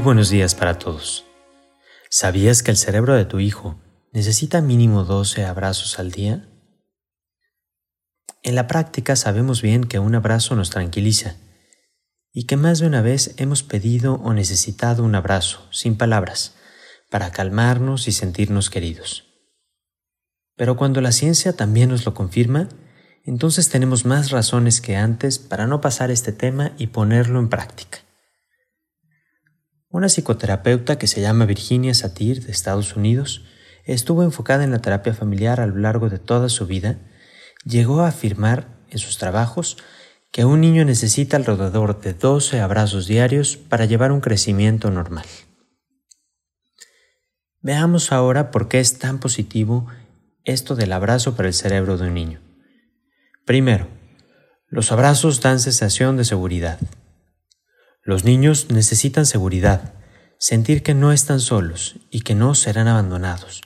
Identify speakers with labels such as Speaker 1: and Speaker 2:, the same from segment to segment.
Speaker 1: buenos días para todos. ¿Sabías que el cerebro de tu hijo necesita mínimo 12 abrazos al día? En la práctica sabemos bien que un abrazo nos tranquiliza y que más de una vez hemos pedido o necesitado un abrazo, sin palabras, para calmarnos y sentirnos queridos. Pero cuando la ciencia también nos lo confirma, entonces tenemos más razones que antes para no pasar este tema y ponerlo en práctica. Una psicoterapeuta que se llama Virginia Satir de Estados Unidos estuvo enfocada en la terapia familiar a lo largo de toda su vida, llegó a afirmar en sus trabajos que un niño necesita alrededor de 12 abrazos diarios para llevar un crecimiento normal. Veamos ahora por qué es tan positivo esto del abrazo para el cerebro de un niño. Primero, los abrazos dan sensación de seguridad. Los niños necesitan seguridad, sentir que no están solos y que no serán abandonados.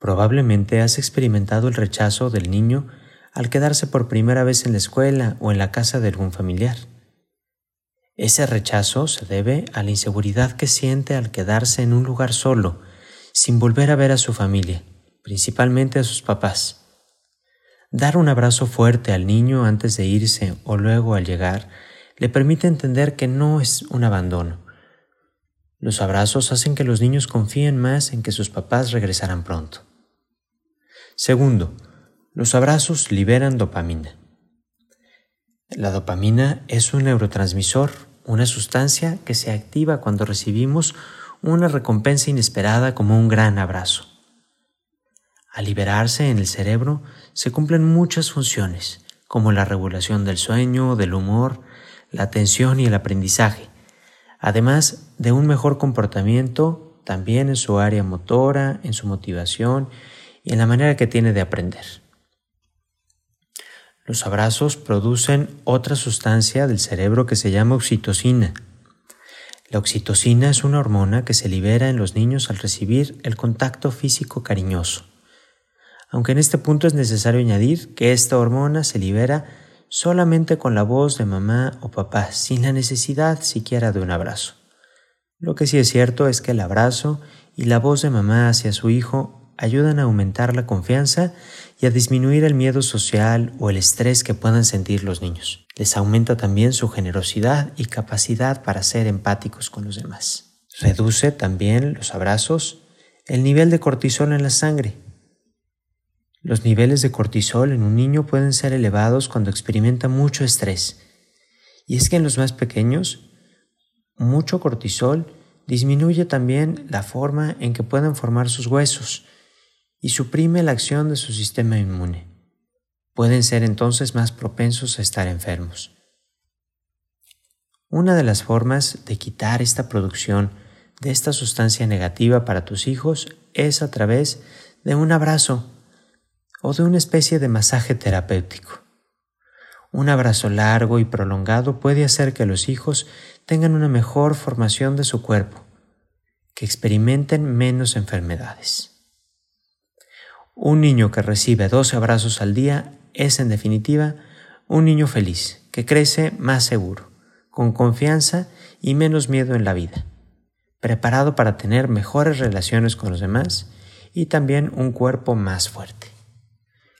Speaker 1: Probablemente has experimentado el rechazo del niño al quedarse por primera vez en la escuela o en la casa de algún familiar. Ese rechazo se debe a la inseguridad que siente al quedarse en un lugar solo, sin volver a ver a su familia, principalmente a sus papás. Dar un abrazo fuerte al niño antes de irse o luego al llegar le permite entender que no es un abandono. Los abrazos hacen que los niños confíen más en que sus papás regresarán pronto. Segundo, los abrazos liberan dopamina. La dopamina es un neurotransmisor, una sustancia que se activa cuando recibimos una recompensa inesperada como un gran abrazo. Al liberarse en el cerebro se cumplen muchas funciones, como la regulación del sueño, del humor, la atención y el aprendizaje, además de un mejor comportamiento también en su área motora, en su motivación y en la manera que tiene de aprender. Los abrazos producen otra sustancia del cerebro que se llama oxitocina. La oxitocina es una hormona que se libera en los niños al recibir el contacto físico cariñoso. Aunque en este punto es necesario añadir que esta hormona se libera solamente con la voz de mamá o papá, sin la necesidad siquiera de un abrazo. Lo que sí es cierto es que el abrazo y la voz de mamá hacia su hijo ayudan a aumentar la confianza y a disminuir el miedo social o el estrés que puedan sentir los niños. Les aumenta también su generosidad y capacidad para ser empáticos con los demás. Reduce también los abrazos el nivel de cortisol en la sangre, los niveles de cortisol en un niño pueden ser elevados cuando experimenta mucho estrés. Y es que en los más pequeños, mucho cortisol disminuye también la forma en que pueden formar sus huesos y suprime la acción de su sistema inmune. Pueden ser entonces más propensos a estar enfermos. Una de las formas de quitar esta producción de esta sustancia negativa para tus hijos es a través de un abrazo o de una especie de masaje terapéutico. Un abrazo largo y prolongado puede hacer que los hijos tengan una mejor formación de su cuerpo, que experimenten menos enfermedades. Un niño que recibe 12 abrazos al día es en definitiva un niño feliz, que crece más seguro, con confianza y menos miedo en la vida, preparado para tener mejores relaciones con los demás y también un cuerpo más fuerte.